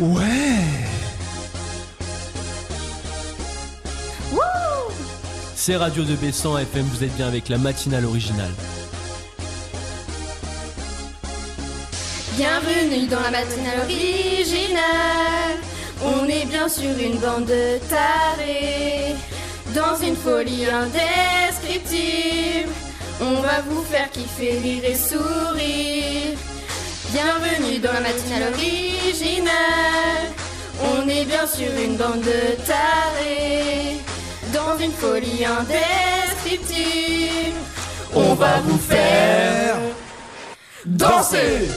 Ouais C'est Radio de B100 FM, vous êtes bien avec la matinale originale. Bienvenue dans la matinale originale. On est bien sûr une bande de tarés. Dans une folie indescriptible. On va vous faire kiffer, rire et sourire. Bienvenue dans la matinale originale. On est bien sûr une bande de tarés. Dans une folie indescriptible. On va vous faire danser.